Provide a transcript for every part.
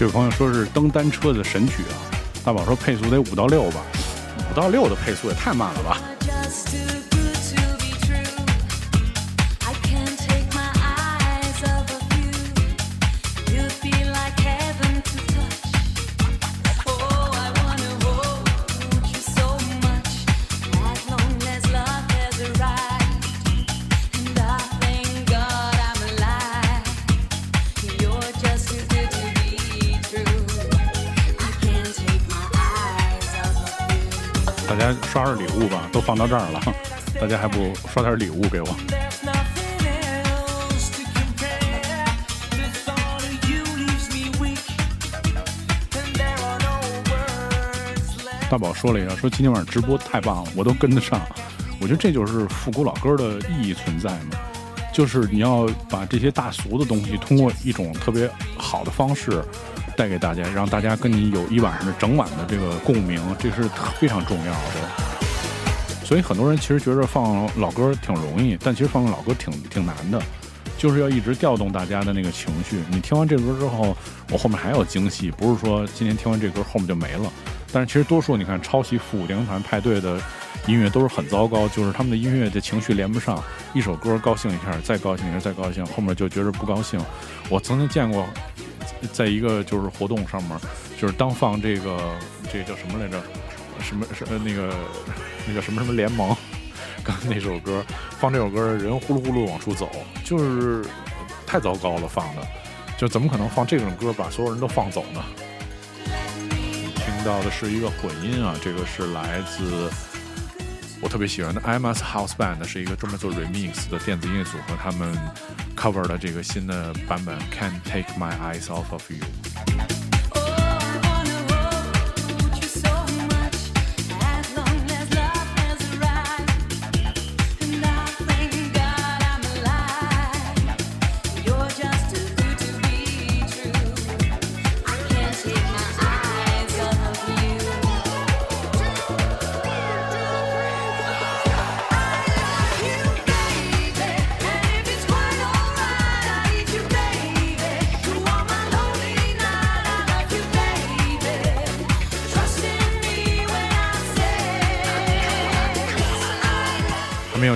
这位朋友说是蹬单车的神曲啊，大宝说配速得五到六吧，五到六的配速也太慢了吧。刷刷礼物吧，都放到这儿了，大家还不刷点礼物给我？大宝说了一下，说今天晚上直播太棒了，我都跟得上。我觉得这就是复古老歌的意义存在嘛，就是你要把这些大俗的东西，通过一种特别好的方式。带给大家，让大家跟你有一晚上的整晚的这个共鸣，这是非常重要的。所以很多人其实觉得放老歌挺容易，但其实放老歌挺挺难的，就是要一直调动大家的那个情绪。你听完这歌之后，我后面还有惊喜，不是说今天听完这歌后面就没了。但是其实多数你看抄袭复古电团派对的音乐都是很糟糕，就是他们的音乐的情绪连不上，一首歌高兴一下，再高兴一下，再高兴，后面就觉得不高兴。我曾经见过。在一个就是活动上面，就是当放这个这叫什么来着？什么是那个那个什么什么联盟？刚那首歌放这首歌，人呼噜呼噜往出走，就是太糟糕了。放的就怎么可能放这种歌把所有人都放走呢？到的是一个混音啊，这个是来自我特别喜欢的 MS House Band，是一个专门做 remix 的电子音乐组合，他们。cover 的这个新的版本，Can't Take My Eyes Off of You。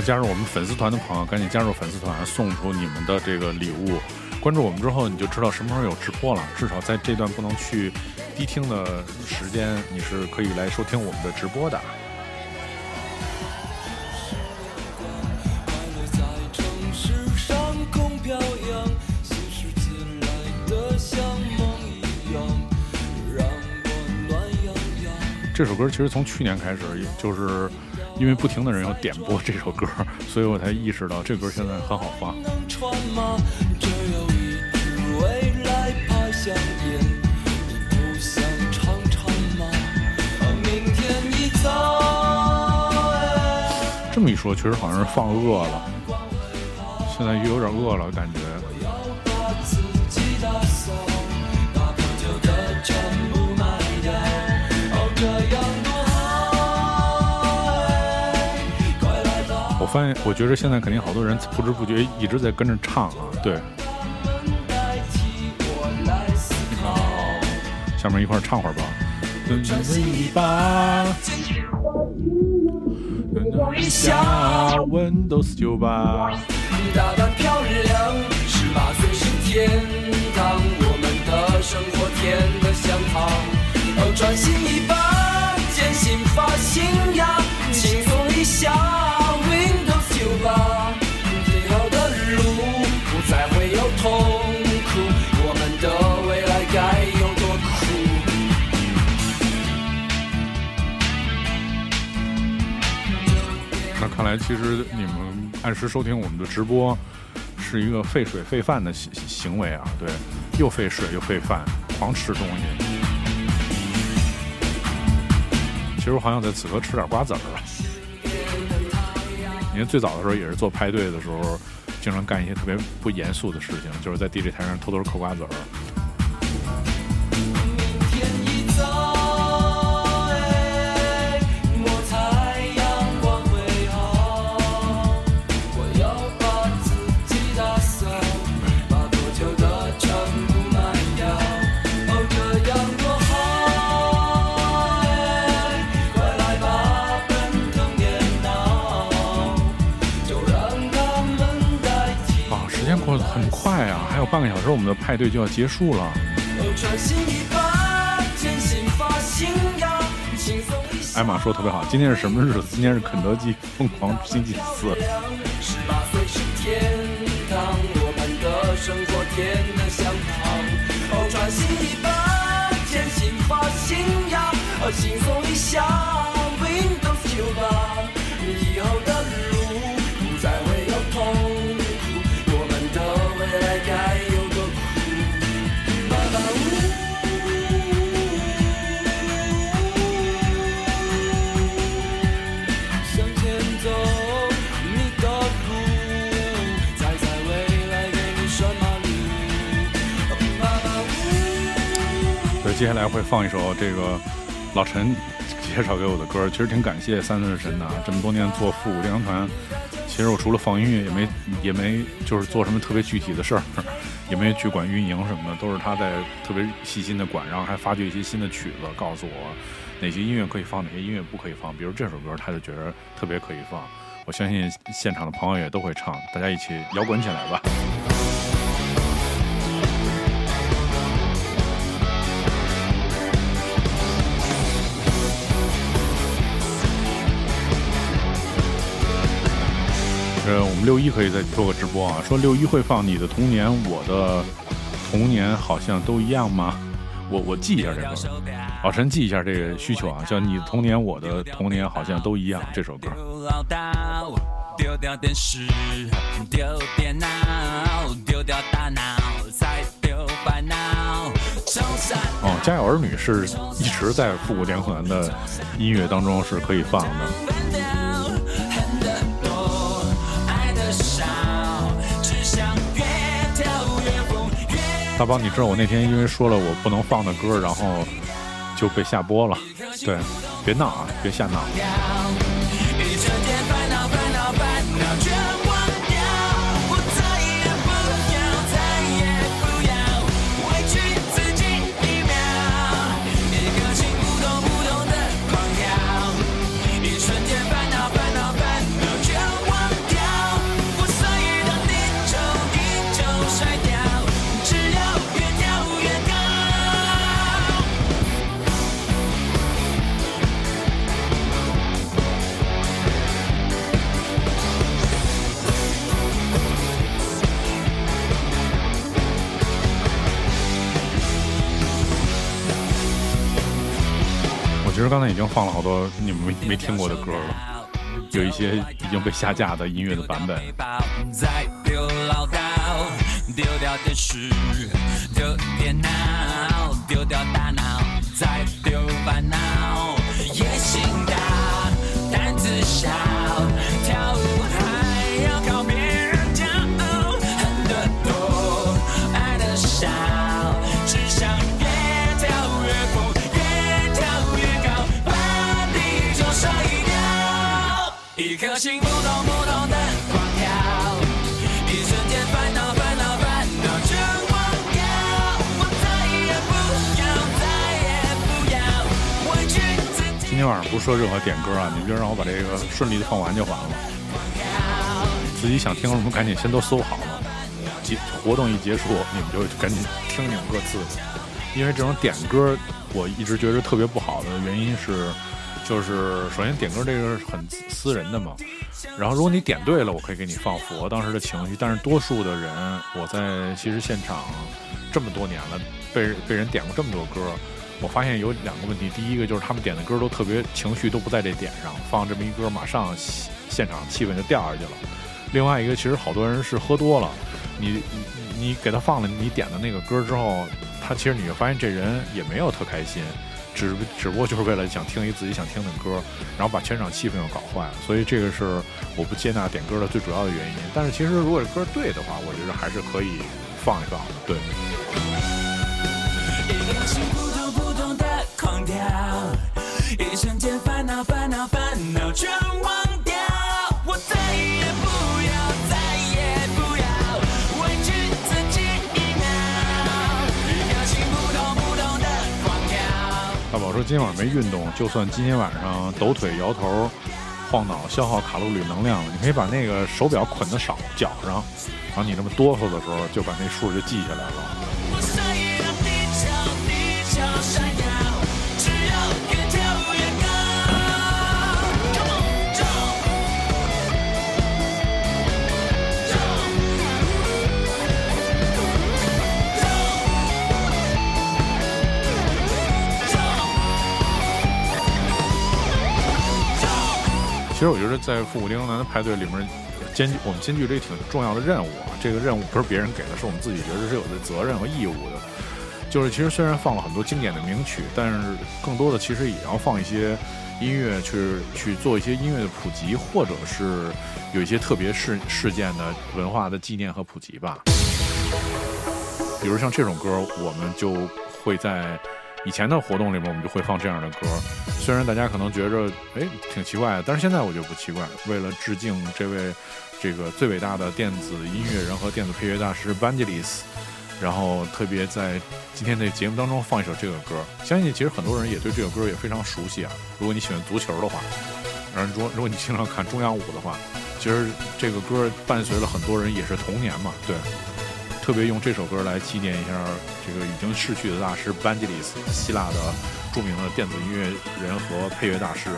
加入我们粉丝团的朋友，赶紧加入粉丝团，送出你们的这个礼物。关注我们之后，你就知道什么时候有直播了。至少在这段不能去低听的时间，你是可以来收听我们的直播的。这首歌其实从去年开始，也就是。因为不停的人要点播这首歌，所以我才意识到这歌现在很好放。这么一说，确实好像是放饿了，现在又有点饿了，感觉。发现，我觉得现在肯定好多人不知不觉一直在跟着唱啊，对。下面一块唱会儿吧。一下 Windows 九八。大胆漂亮，十八岁是天堂，我们的生活甜得像糖。哦，专心一把，坚信发信仰，轻松一下。看来，其实你们按时收听我们的直播，是一个费水费饭的行行为啊！对，又费水又费饭，狂吃东西。其实我好想在此刻吃点瓜子儿啊！因为最早的时候也是做派对的时候，经常干一些特别不严肃的事情，就是在 DJ 台上偷偷嗑瓜子儿。时，我们的派对就要结束了。艾玛说特别好，今天是什么日子？今天是肯德基疯狂星期四。来会放一首这个老陈介绍给我的歌，其实挺感谢三寸神的。这么多年做复古电影团，其实我除了放音乐，也没也没就是做什么特别具体的事儿，也没去管运营什么的，都是他在特别细心的管，然后还发掘一些新的曲子，告诉我哪些音乐可以放，哪些音乐不可以放。比如这首歌，他就觉得特别可以放。我相信现场的朋友也都会唱，大家一起摇滚起来吧。呃，我们六一可以再做个直播啊。说六一会放你的童年，我的童年好像都一样吗？我我记一下这个，老陈记一下这个需求啊，叫你的童年，我的童年好像都一样这首歌。丢掉电视，丢电脑，丢掉大脑，再丢烦恼。哦，家有儿女是一直在复古电团的音乐当中是可以放的。大宝，你知道我那天因为说了我不能放的歌，然后就被下播了。对，别闹啊，别瞎闹。刚才已经放了好多你们没没听过的歌了，有一些已经被下架的音乐的版本。丢掉电视，丢电脑，丢掉大脑，再丢烦恼。野心大，胆子小，不说任何点歌啊，你们就让我把这个顺利的放完就完了。自己想听什么赶紧先都搜好了，结活动一结束你们就赶紧听你们各自的，因为这种点歌我一直觉得特别不好的原因是。就是首先点歌这个是很私人的嘛，然后如果你点对了，我可以给你放符合当时的情绪。但是多数的人，我在其实现场这么多年了，被被人点过这么多歌，我发现有两个问题。第一个就是他们点的歌都特别情绪都不在这点上，放这么一歌，马上现场气氛就掉下去了。另外一个，其实好多人是喝多了，你你给他放了你点的那个歌之后，他其实你会发现这人也没有特开心。只只不过就是为了想听一自己想听的歌，然后把全场气氛又搞坏了，所以这个是我不接纳点歌的最主要的原因。但是其实如果歌对的话，我觉得还是可以放一放的。对忘掉。一瞬间烦恼烦恼烦恼全忘掉，我再也不要再也不要委屈自己一秒，热情扑通扑通的狂跳。大宝说今天晚上没运动，就算今天晚上抖腿摇头，晃脑、消耗卡路里能量了。你可以把那个手表捆的少脚上，然后你这么哆嗦的时候，就把那数就记下来了。其实我觉得在复古丁男的派对里面，兼我们兼具这挺重要的任务啊。这个任务不是别人给的，是我们自己觉得是有的责任和义务的。就是其实虽然放了很多经典的名曲，但是更多的其实也要放一些音乐去去做一些音乐的普及，或者是有一些特别事事件的文化的纪念和普及吧。比如像这种歌，我们就会在。以前的活动里面，我们就会放这样的歌，虽然大家可能觉着哎挺奇怪的，但是现在我觉得不奇怪。为了致敬这位这个最伟大的电子音乐人和电子配乐大师 Vangelis，然后特别在今天的节目当中放一首这个歌。相信其实很多人也对这个歌也非常熟悉啊。如果你喜欢足球的话，然后如果如果你经常看中央五的话，其实这个歌伴随了很多人也是童年嘛，对。特别用这首歌来纪念一下这个已经逝去的大师班吉里斯希腊的著名的电子音乐人和配乐大师。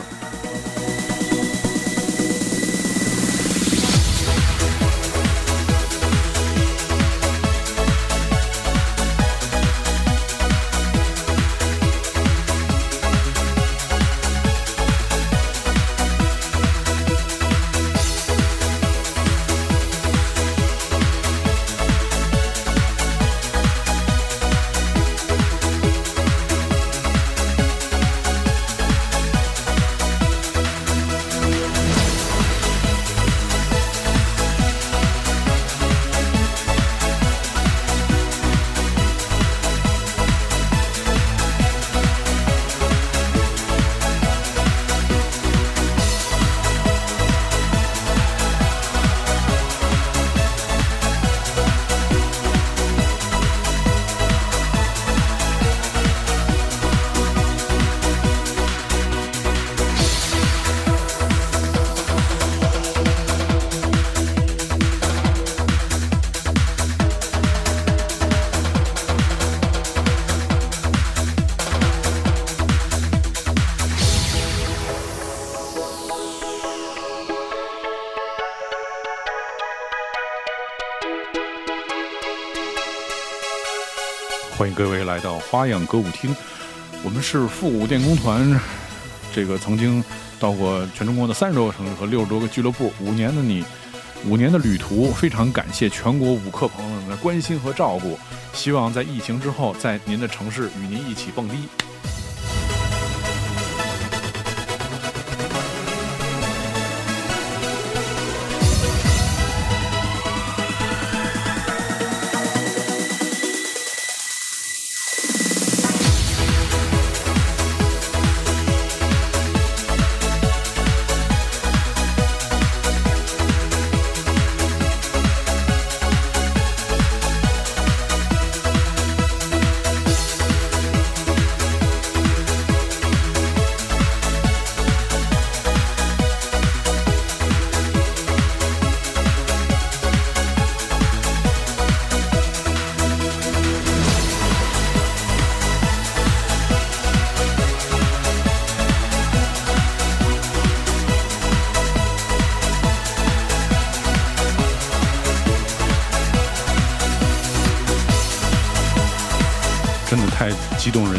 花样歌舞厅，我们是复古电工团，这个曾经到过全中国的三十多个城市和六十多个俱乐部，五年的你，五年的旅途，非常感谢全国舞客朋友们的关心和照顾，希望在疫情之后，在您的城市与您一起蹦迪。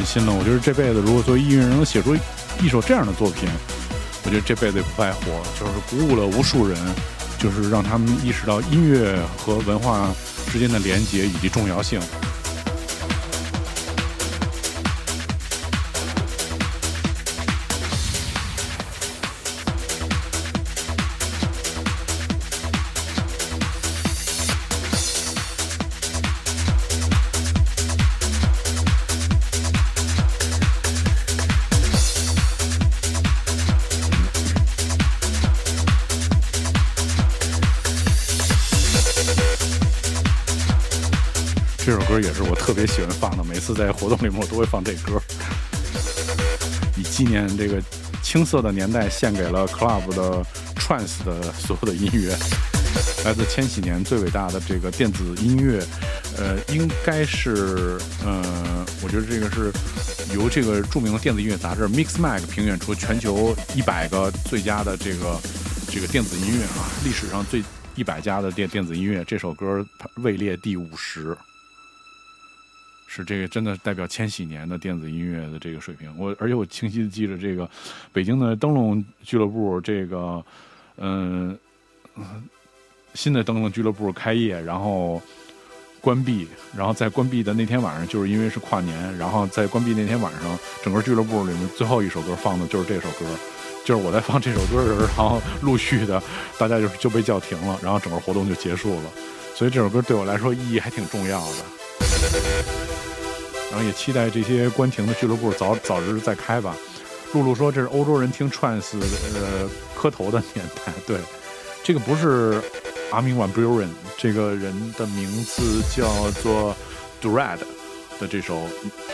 心了！我觉得这辈子如果作为音乐人能写出一首这样的作品，我觉得这辈子也不白活。就是鼓舞了无数人，就是让他们意识到音乐和文化之间的连接以及重要性。这首歌也是我特别喜欢放的，每次在活动里面我都会放这歌。以纪念这个青涩的年代，献给了 club 的 trance 的所有的音乐，来自千禧年最伟大的这个电子音乐，呃，应该是，呃，我觉得这个是由这个著名的电子音乐杂志 Mixmag 评选出全球一百个最佳的这个这个电子音乐啊，历史上最一百家的电电子音乐，这首歌位列第五十。是这个真的代表千禧年的电子音乐的这个水平。我而且我清晰的记着这个北京的灯笼俱乐部，这个嗯新的灯笼俱乐部开业，然后关闭，然后在关闭的那天晚上，就是因为是跨年，然后在关闭那天晚上，整个俱乐部里面最后一首歌放的就是这首歌，就是我在放这首歌的时候，然后陆续的大家就就被叫停了，然后整个活动就结束了。所以这首歌对我来说意义还挺重要的。然后也期待这些关停的俱乐部早早日再开吧。露露说这是欧洲人听 trance 呃磕头的年代。对，这个不是阿明 van Buren，这个人的名字叫做 Dread 的这首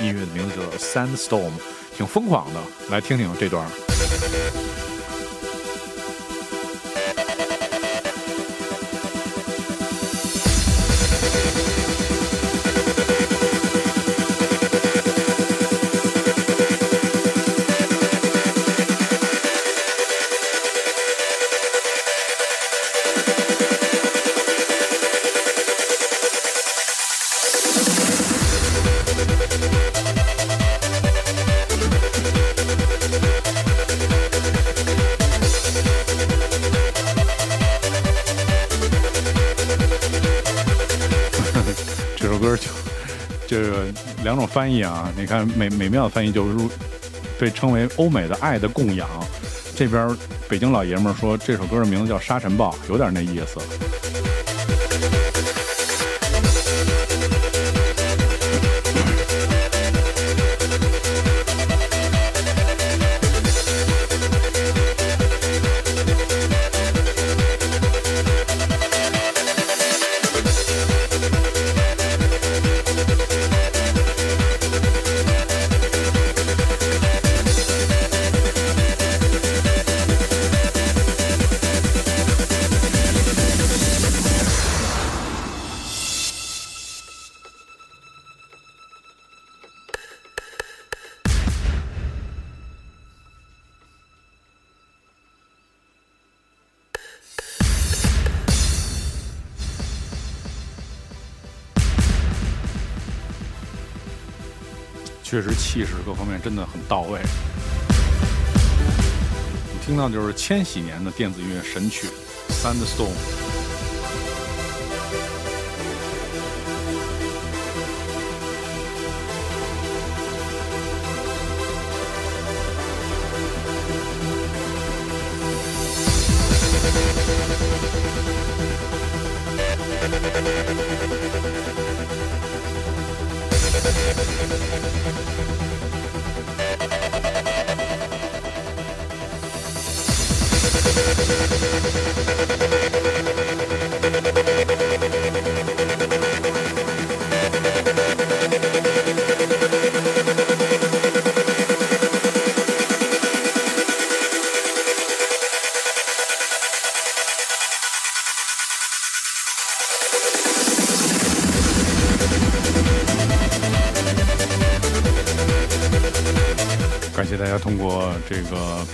音乐的名字叫 Sandstorm，挺疯狂的。来听听这段。翻译啊，你看美美妙的翻译就是被称为欧美的爱的供养，这边北京老爷们说这首歌的名字叫沙尘暴，有点那意思。确实，气势各方面真的很到位。你听到就是千禧年的电子音乐神曲《Sandstone》。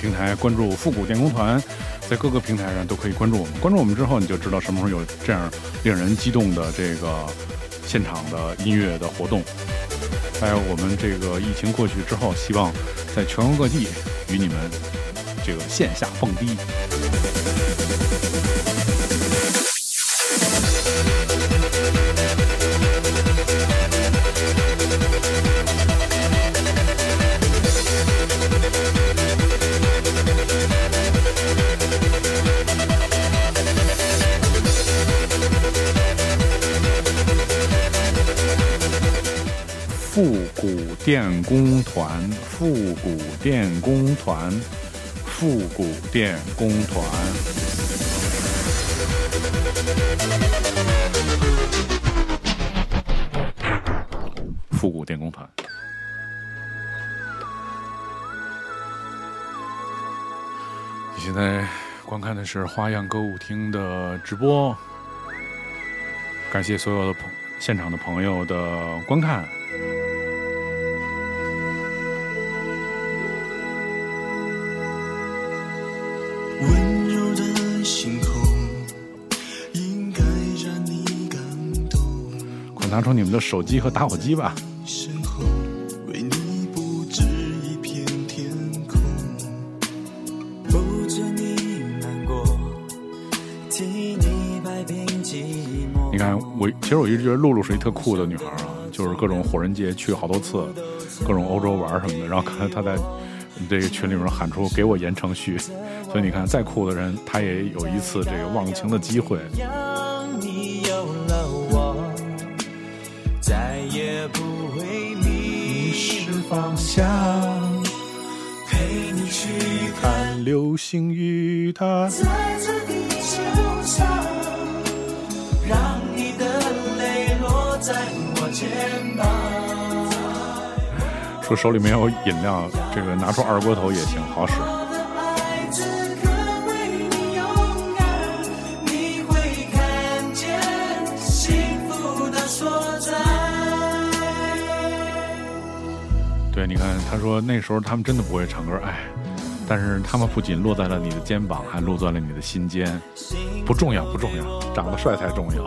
平台关注复古电工团，在各个平台上都可以关注我们。关注我们之后，你就知道什么时候有这样令人激动的这个现场的音乐的活动。还有我们这个疫情过去之后，希望在全国各地与你们这个线下蹦迪。电工团，复古电工团，复古电工团，复古电工团。你现在观看的是花样歌舞厅的直播，感谢所有的朋现场的朋友的观看。拿出你们的手机和打火机吧。你看，我其实我一直觉得露露是一特酷的女孩啊，就是各种火人节去好多次，各种欧洲玩什么的，然后看她在这个群里面喊出“给我言承旭”。所以你看，再酷的人，他也有一次这个忘情的机会。陪你去看流星雨，它在这地球上，让你的泪落在我肩膀。说手里没有饮料，这个拿出二锅头也行，好使。你看，他说那时候他们真的不会唱歌，哎，但是他们不仅落在了你的肩膀，还落在了你的心间。不重要，不重要，长得帅才重要。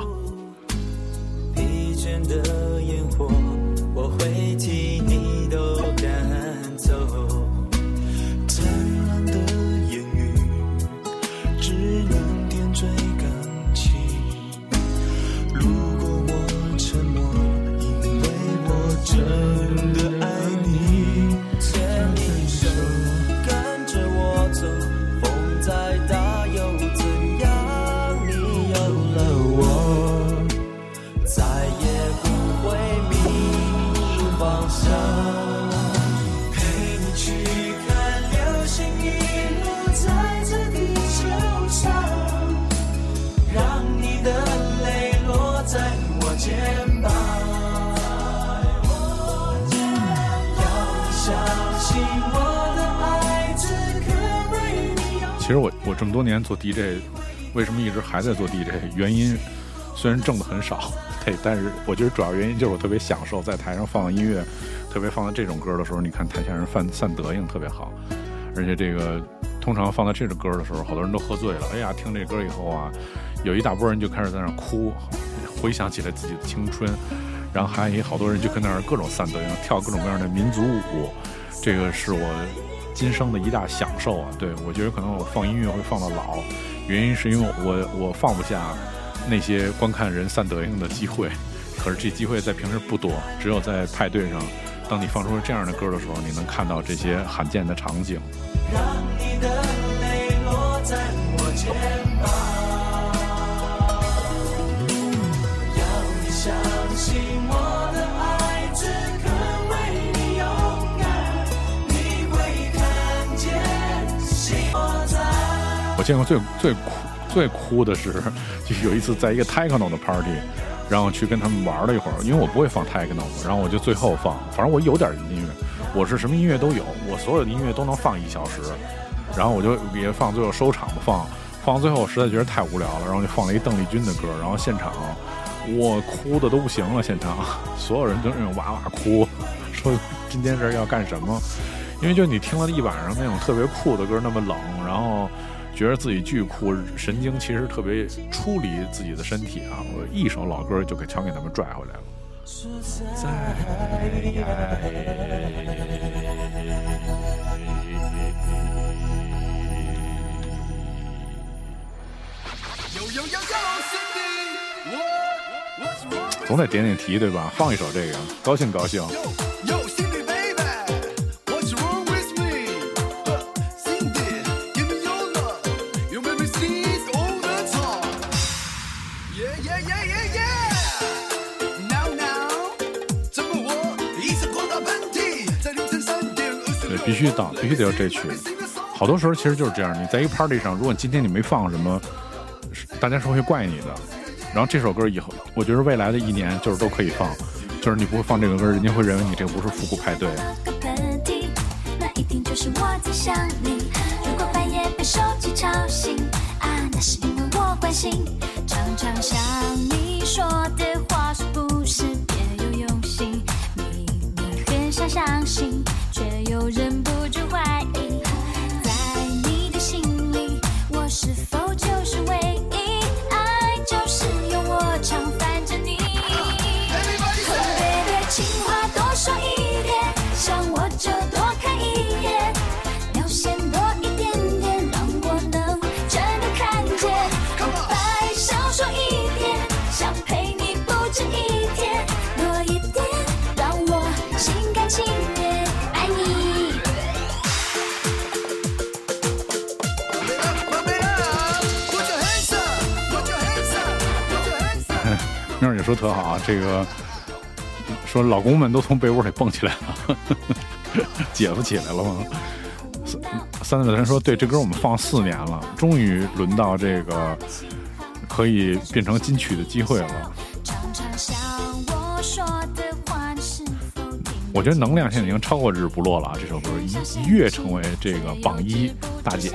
其实我我这么多年做 DJ，为什么一直还在做 DJ？原因虽然挣的很少，对，但是我觉得主要原因就是我特别享受在台上放音乐，特别放到这种歌的时候，你看台下人散散德行特别好，而且这个通常放到这种歌的时候，好多人都喝醉了，哎呀，听这歌以后啊，有一大波人就开始在那哭，回想起来自己的青春，然后还有好多人就跟那儿各种散德行，跳各种各样的民族舞，这个是我。今生的一大享受啊！对我觉得可能我放音乐会放到老，原因是因为我我放不下那些观看人散德行的机会，可是这机会在平时不多，只有在派对上，当你放出这样的歌的时候，你能看到这些罕见的场景。让你的见过最最酷最酷的是，就有一次在一个 techno 的 party，然后去跟他们玩了一会儿。因为我不会放 techno，然后我就最后放，反正我有点音乐，我是什么音乐都有，我所有的音乐都能放一小时。然后我就也放最后收场吧，放放最后我实在觉得太无聊了，然后就放了一邓丽君的歌，然后现场我哭的都不行了，现场所有人都那种哇哇哭，说今天这要干什么？因为就你听了一晚上那种特别酷的歌，那么冷，然后。觉得自己巨酷，神经其实特别出离自己的身体啊！我一首老歌就给全给他们拽回来了。总得点点题对吧？放一首这个，高兴高兴。必须到，必须得要这曲。好多时候其实就是这样，你在一个 party 上，如果今天你没放什么，大家是会怪你的。然后这首歌以后，我觉得未来的一年就是都可以放，就是你不会放这个歌，人家会认为你这个不是复古派对。常常想你说的。说特好啊，这个说老公们都从被窝里蹦起来了，姐夫起来了吗？三三子人说，对，这歌我们放四年了，终于轮到这个可以变成金曲的机会了。我觉得能量现在已经超过日不落了啊！这首歌一跃成为这个榜一大姐。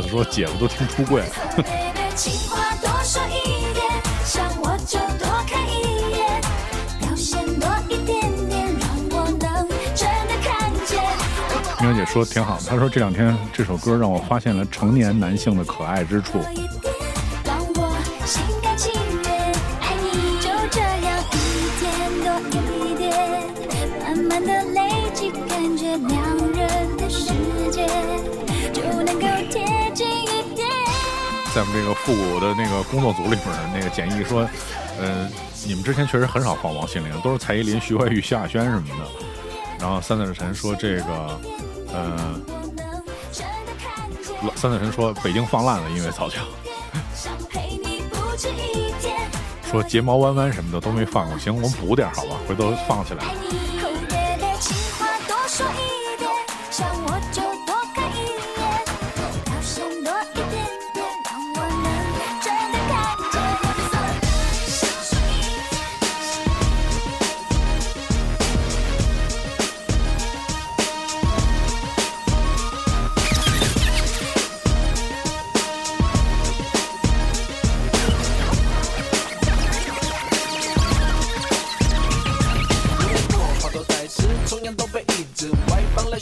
说：“姐夫都听出柜了。”喵姐说挺好的，她说这两天这首歌让我发现了成年男性的可爱之处。复古的那个工作组里面的那个简易说，嗯，你们之前确实很少放王心凌，都是蔡依林、徐怀钰、萧亚轩什么的。然后三字神说这个。嗯，三字神说北京放烂了，因为早就说睫毛弯弯什么的都没放过，行，我们补点好吧，回头放起来。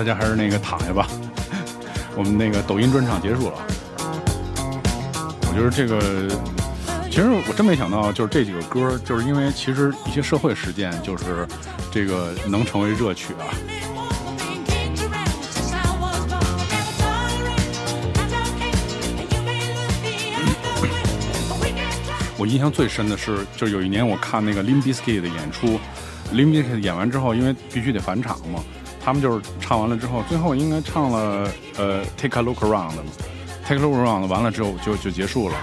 大家还是那个躺下吧，我们那个抖音专场结束了。我觉得这个，其实我真没想到，就是这几个歌，就是因为其实一些社会实践，就是这个能成为热曲啊。我印象最深的是，就有一年我看那个 Limp Bizkit 的演出，Limp Bizkit 演完之后，因为必须得返场嘛。他们就是唱完了之后，最后应该唱了呃 Take a Look Around，Take a Look Around 完了之后就就结束了，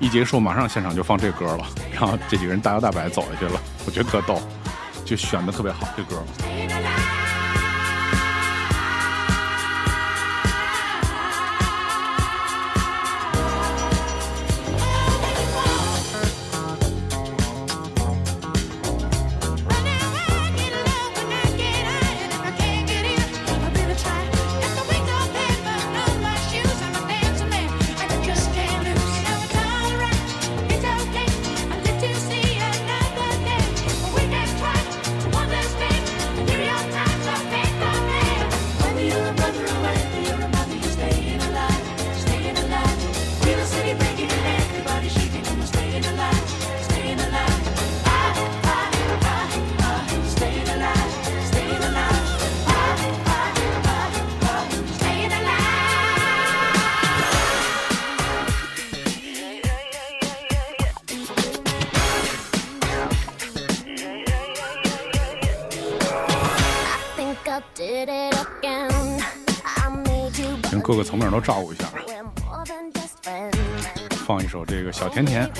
一结束马上现场就放这歌了，然后这几个人大摇大摆走下去了，我觉得特逗，就选的特别好这歌。放一首这个小甜甜。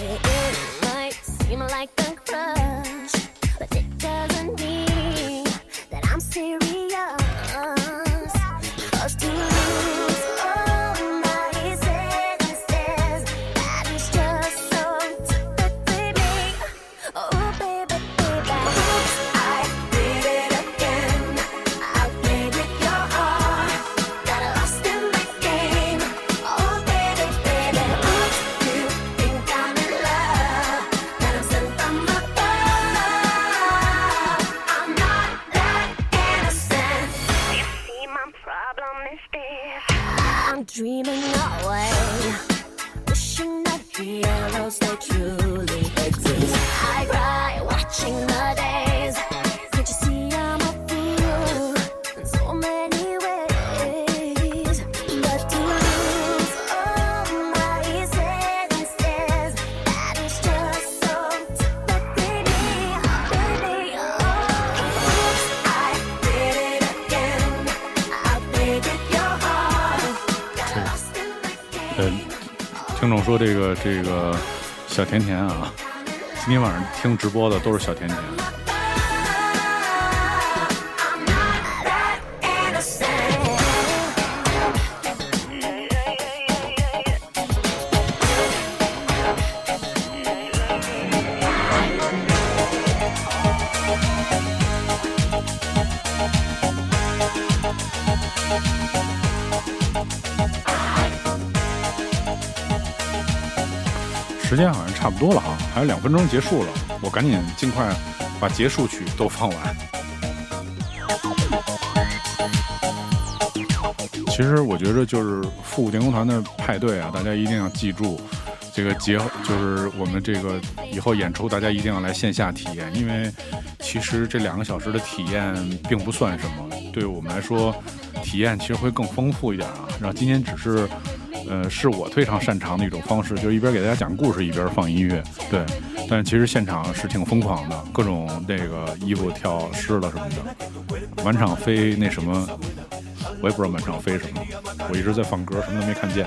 这个小甜甜啊，今天晚上听直播的都是小甜甜。”时间好像差不多了哈，还有两分钟结束了，我赶紧尽快把结束曲都放完。其实我觉得就是复古电工团的派对啊，大家一定要记住，这个结就是我们这个以后演出，大家一定要来线下体验，因为其实这两个小时的体验并不算什么，对我们来说，体验其实会更丰富一点啊。然后今天只是。呃，是我非常擅长的一种方式，就是一边给大家讲故事，一边放音乐。对，但是其实现场是挺疯狂的，各种那个衣服跳湿了什么的，满场飞那什么，我也不知道满场飞什么，我一直在放歌，什么都没看见。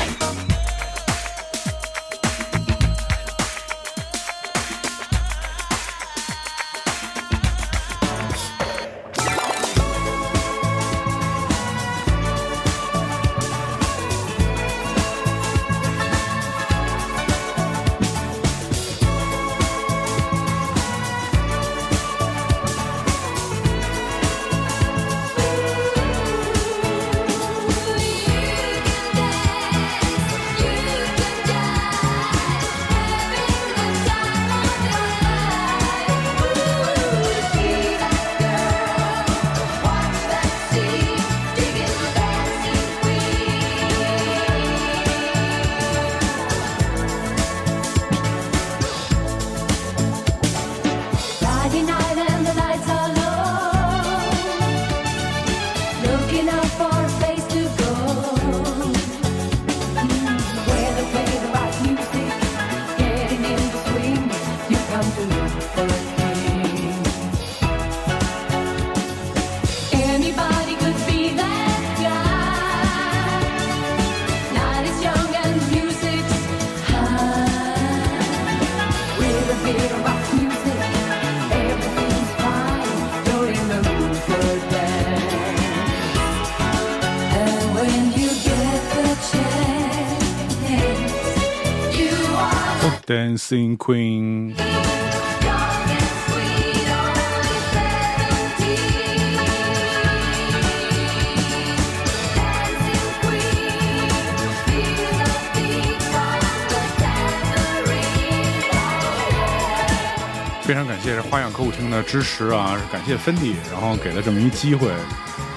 ，Dancing Queen。非常感谢花样歌舞厅的支持啊！感谢芬迪，然后给了这么一机会，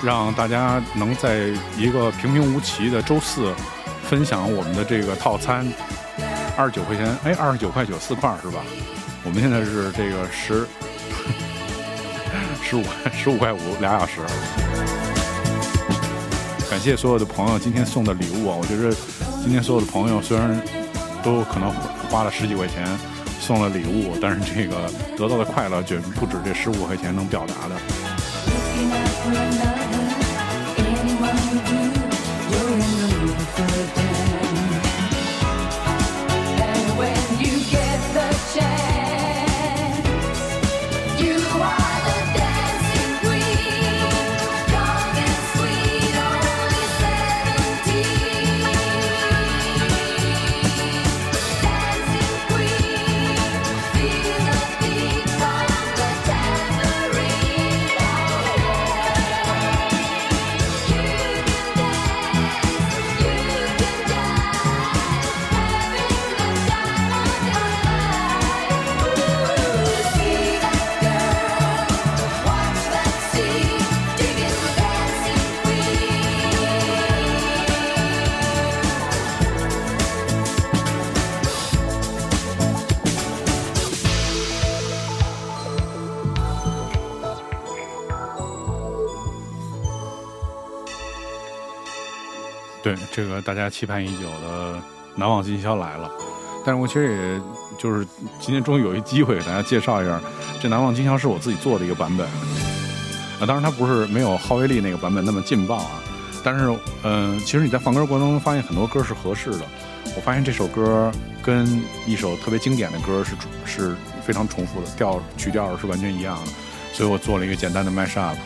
让大家能在一个平平无奇的周四分享我们的这个套餐，二十九块钱，哎，二十九块九四块是吧？我们现在是这个十十五十五块五俩小时。感谢所有的朋友今天送的礼物啊！我觉得今天所有的朋友虽然都可能花了十几块钱。送了礼物，但是这个得到的快乐绝不止这十五块钱能表达的。这个大家期盼已久的《难忘今宵》来了，但是我其实也就是今天终于有一机会给大家介绍一下，这《难忘今宵》是我自己做的一个版本，啊，当然它不是没有浩威利那个版本那么劲爆啊，但是嗯，其实你在放歌过程中发现很多歌是合适的，我发现这首歌跟一首特别经典的歌是是非常重复的，调曲调是完全一样的，所以我做了一个简单的 mash up。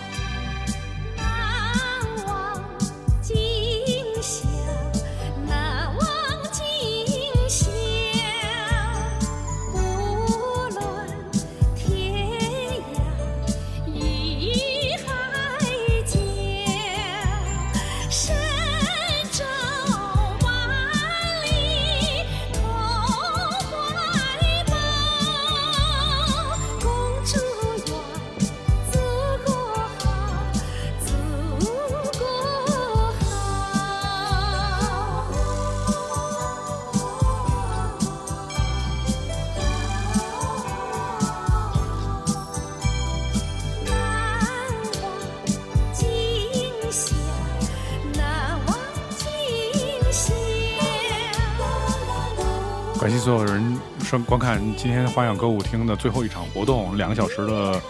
感谢所有人观观看今天花样歌舞厅的最后一场活动，两个小时的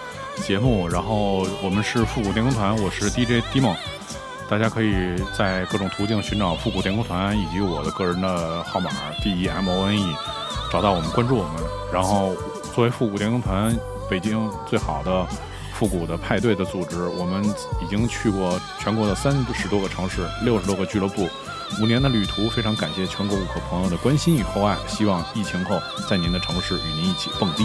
节目。然后我们是复古电工团，我是 DJ D 梦大家可以在各种途径寻找复古电工团以及我的个人的号码 D E M O N E，找到我们关注我们。然后作为复古电工团北京最好的复古的派对的组织，我们已经去过全国的三十多个城市，六十多个俱乐部。五年的旅途，非常感谢全国顾客朋友的关心与厚爱。希望疫情后，在您的城市与您一起蹦迪。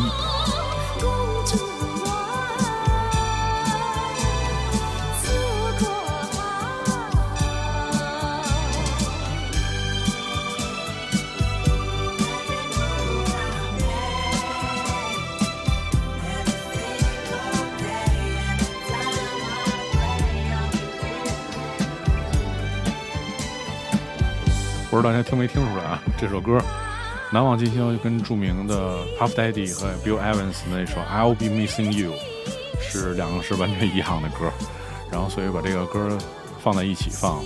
不知道大家听没听出来啊？这首歌《难忘今宵》跟著名的 Puff Daddy 和 Bill Evans 那首《I'll Be Missing You》是两个是完全一样的歌，然后所以把这个歌放在一起放。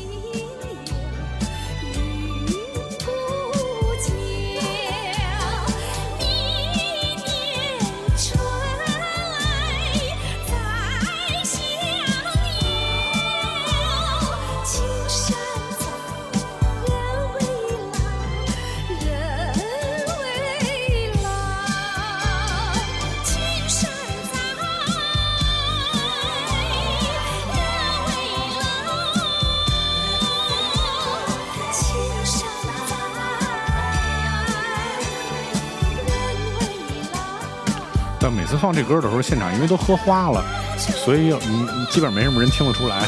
这歌的时候，现场因为都喝花了，所以你基本上没什么人听得出来。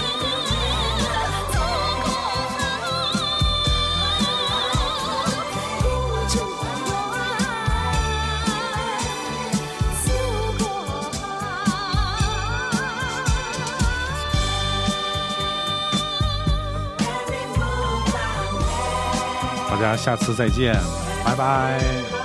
大家下次再见，拜拜。